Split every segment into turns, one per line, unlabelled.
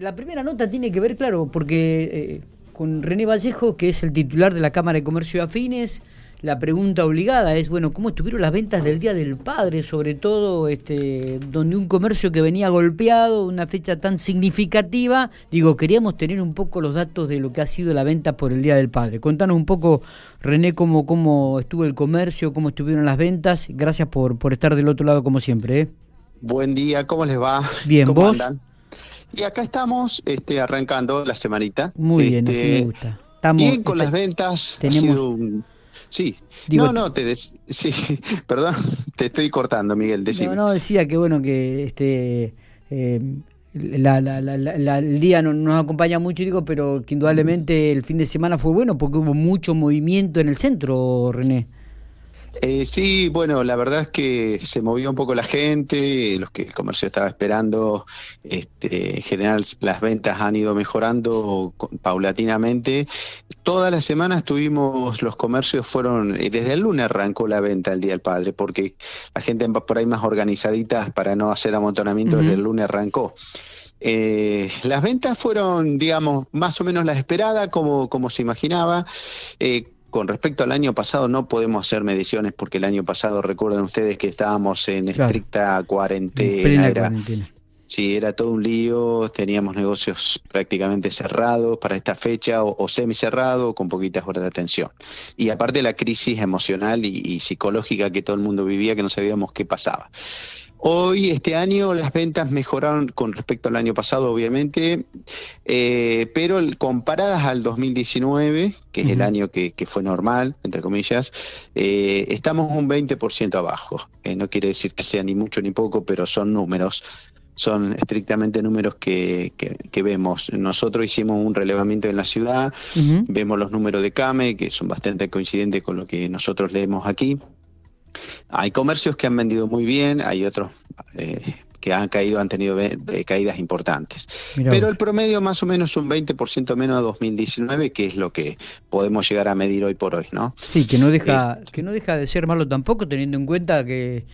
la primera nota tiene que ver, claro, porque eh, con René Vallejo, que es el titular de la Cámara de Comercio de Afines, la pregunta obligada es, bueno, ¿cómo estuvieron las ventas del Día del Padre? Sobre todo, este, donde un comercio que venía golpeado, una fecha tan significativa, digo, queríamos tener un poco los datos de lo que ha sido la venta por el Día del Padre. Contanos un poco, René, cómo, cómo estuvo el comercio, cómo estuvieron las ventas. Gracias por, por estar del otro lado como siempre. ¿eh?
Buen día, ¿cómo les va?
Bien,
¿Cómo
¿vos?
andan? Y acá estamos este, arrancando la semanita.
Muy bien,
Este,
así me gusta. Estamos,
Bien con
está-
las ventas. ha
tenemos-
sido un- Sí,
Digo,
no, no, te des- sí, perdón, te estoy cortando, Miguel, decime.
No, no, decía que bueno, que este eh, la, la- la- la- la- el día no nos acompaña mucho, digo, pero que indudablemente el fin de semana fue bueno porque hubo mucho movimiento en el centro, René.
Eh, sí, bueno, la verdad es que se movió un poco la gente, los que el comercio estaba esperando, este, en general las ventas han ido mejorando paulatinamente. Todas las semanas tuvimos, los comercios fueron, eh, desde el lunes arrancó la venta el Día del Padre, porque la gente va por ahí más organizadita para no hacer amontonamiento, desde el lunes arrancó. Eh, las ventas fueron, digamos, más o menos las esperadas, como, como se imaginaba. Eh, con respecto al año pasado no podemos hacer mediciones porque el año pasado recuerden ustedes que estábamos en
Claro.
estricta
En
cuarentena, era,
cuarentena.
sí, era todo un lío, teníamos negocios prácticamente cerrados para esta fecha o, o semicerrados con poquitas horas de atención. Y aparte la crisis emocional y, y psicológica que todo el mundo vivía que no sabíamos qué pasaba. Hoy, este año, las ventas mejoraron con respecto al año pasado, obviamente, eh, pero comparadas al 2019, que es el año que, que fue normal, entre comillas, eh, estamos un 20% abajo. Eh, no quiere decir que sea ni mucho ni poco, pero son números. Son estrictamente números que, que- que vemos. Nosotros hicimos un relevamiento en la ciudad, vemos los números de CAME, que son bastante coincidentes con lo que nosotros leemos aquí. Hay comercios que han vendido muy bien, hay otros eh, que han caído, han tenido eh, caídas importantes.
Mirá
Pero el promedio más o menos un 20% menos a 2019, que es lo que podemos llegar a medir hoy por hoy, ¿no?
Sí, que no deja que no deja de ser malo tampoco, teniendo en cuenta que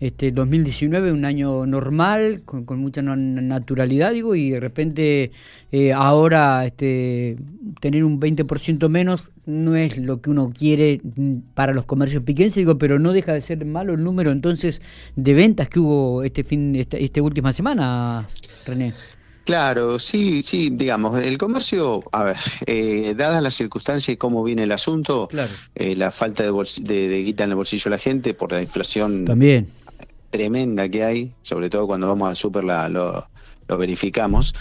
este 2019 un año normal, con, con mucha na- naturalidad, digo, y de repente eh, ahora este tener un 20% menos no es lo que uno quiere mm, para los comercios piquenses, digo, pero no deja de ser malo el número entonces de ventas que hubo este fin, esta, esta última semana, René.
Claro, sí, sí, digamos, el comercio, a ver, eh, dadas las circunstancias y cómo viene el asunto,
Claro.
eh, la falta de, bols- de, de guita en el bolsillo de la gente por la inflación
También.
Tremenda que hay, sobre todo cuando vamos al súper la- lo, lo verificamos.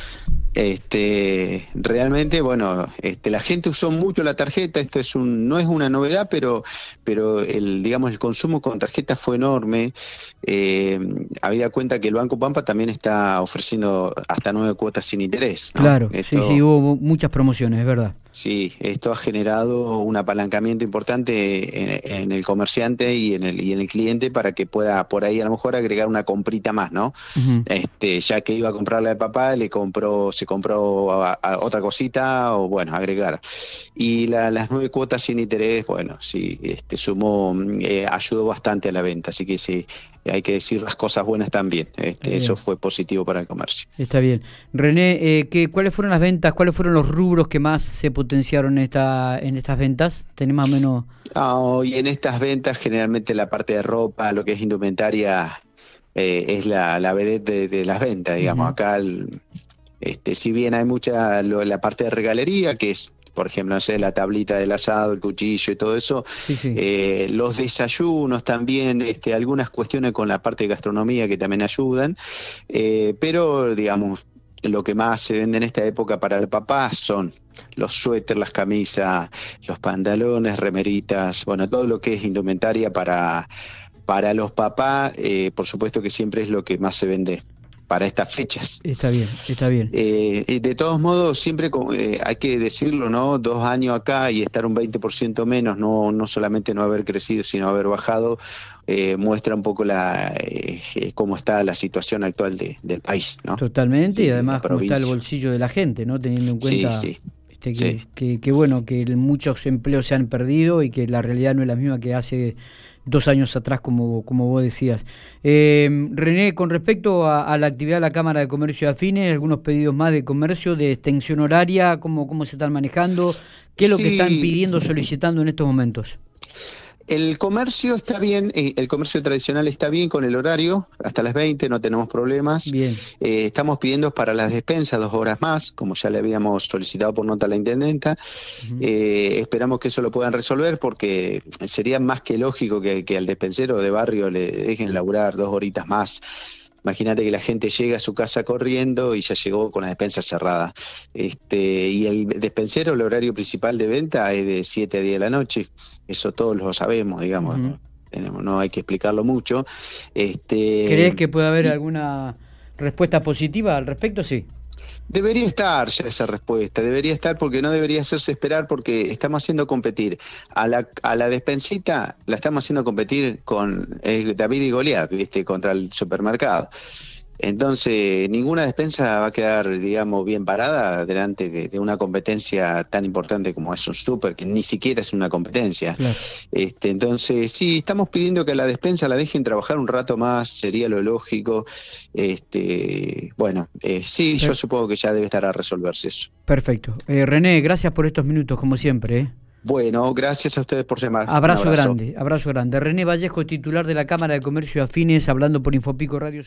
Este, realmente, bueno, este, la gente usó mucho la tarjeta, esto es un, no es una novedad, pero, pero el, digamos, el consumo con tarjeta fue enorme. Eh, habida cuenta que el Banco Pampa también está ofreciendo hasta nueve cuotas sin interés. ¿no?
Claro,
Esto-
sí, sí, hubo muchas promociones, es verdad.
Sí, esto ha generado un apalancamiento importante en, en el comerciante y en el, y en el cliente para que pueda por ahí a lo mejor agregar una comprita más, ¿no? Este, ya que iba a comprarle al papá, le compró, se compró a- a otra cosita o bueno, agregar. Y la- las nueve cuotas sin interés, bueno, sí, este, sumó, mm, eh, ayudó bastante a la venta, así que sí, hay que decir las cosas buenas también. Este, eso fue positivo para el comercio.
Está bien. René, eh, ¿qué, ¿cuáles fueron las ventas? ¿Cuáles fueron los rubros que más se potenciaron en, esta, en estas ventas? ¿Tenés más o menos?
Ah, y en estas ventas, generalmente la parte de ropa, lo que es indumentaria, eh, es la, la vedette de, de las ventas, digamos. Acá, el- este, si bien hay mucha, lo- la parte de regalería, que es, por ejemplo, no sé, la tablita del asado, el cuchillo y todo eso,
Sí, sí.
eh, los desayunos también, este, algunas cuestiones con la parte de gastronomía que también ayudan, eh, pero digamos, lo que más se vende en esta época para el papá son los suéteres, las camisas, los pantalones, remeritas, bueno, todo lo que es indumentaria para, para los papás, eh, por supuesto que siempre es lo que más se vende para estas fechas.
Está bien, está bien.
Eh, de todos modos, siempre eh, hay que decirlo, ¿no? Dos años acá y estar un 20% menos, no, no solamente no haber crecido, sino haber bajado, eh, muestra un poco la eh, eh, cómo está la situación actual de- del país, ¿no?
Totalmente, y
Sí,
además cómo está el bolsillo de la gente, ¿no? Teniendo en
Sí,
cuenta
sí.
Este, que,
sí.
que, que bueno, que muchos empleos se han perdido y que la realidad no es la misma que hace dos años atrás, como, como vos decías. Eh, René, con respecto a, la actividad de la Cámara de Comercio de Afines, algunos pedidos más de comercio, de extensión horaria, ¿cómo, cómo se están manejando? ¿Qué es lo que están pidiendo, solicitando en estos momentos?
El comercio está bien, eh, el comercio tradicional está bien con el horario, hasta las 20 no tenemos problemas.
Bien.
Eh, estamos pidiendo para las despensas dos horas más, como ya le habíamos solicitado por nota a la intendenta. Eh, esperamos que eso lo puedan resolver porque sería más que lógico que, que al despensero de barrio le dejen laburar dos horitas más Imagínate que la gente llega a su casa corriendo y ya llegó con la despensa cerrada. Este, y el despensero, el horario principal de venta es de 7 a 10 de la noche. Eso todos lo sabemos, digamos. Tenemos, no hay que explicarlo mucho. Este,
¿Crees que puede haber alguna respuesta positiva al respecto? Sí.
Debería estar ya esa respuesta, debería estar porque no debería hacerse esperar porque estamos haciendo competir a la, a la despensita, la estamos haciendo competir con eh, David y Goliat, ¿viste? contra el supermercado. Entonces, ninguna despensa va a quedar, digamos, bien parada delante de, una competencia tan importante como es un super, que ni siquiera es una competencia. Este, entonces, sí, estamos pidiendo que la despensa la dejen trabajar un rato más, sería lo lógico. Este, bueno, eh, sí, yo supongo que ya debe estar a resolverse eso.
Perfecto. Eh, René, gracias por estos minutos, como siempre. ¿eh?
Bueno, gracias a ustedes por llamar.
Abrazo, abrazo, grande, abrazo grande. René Vallejo, titular de la Cámara de Comercio Afines, hablando por Infopico Radio.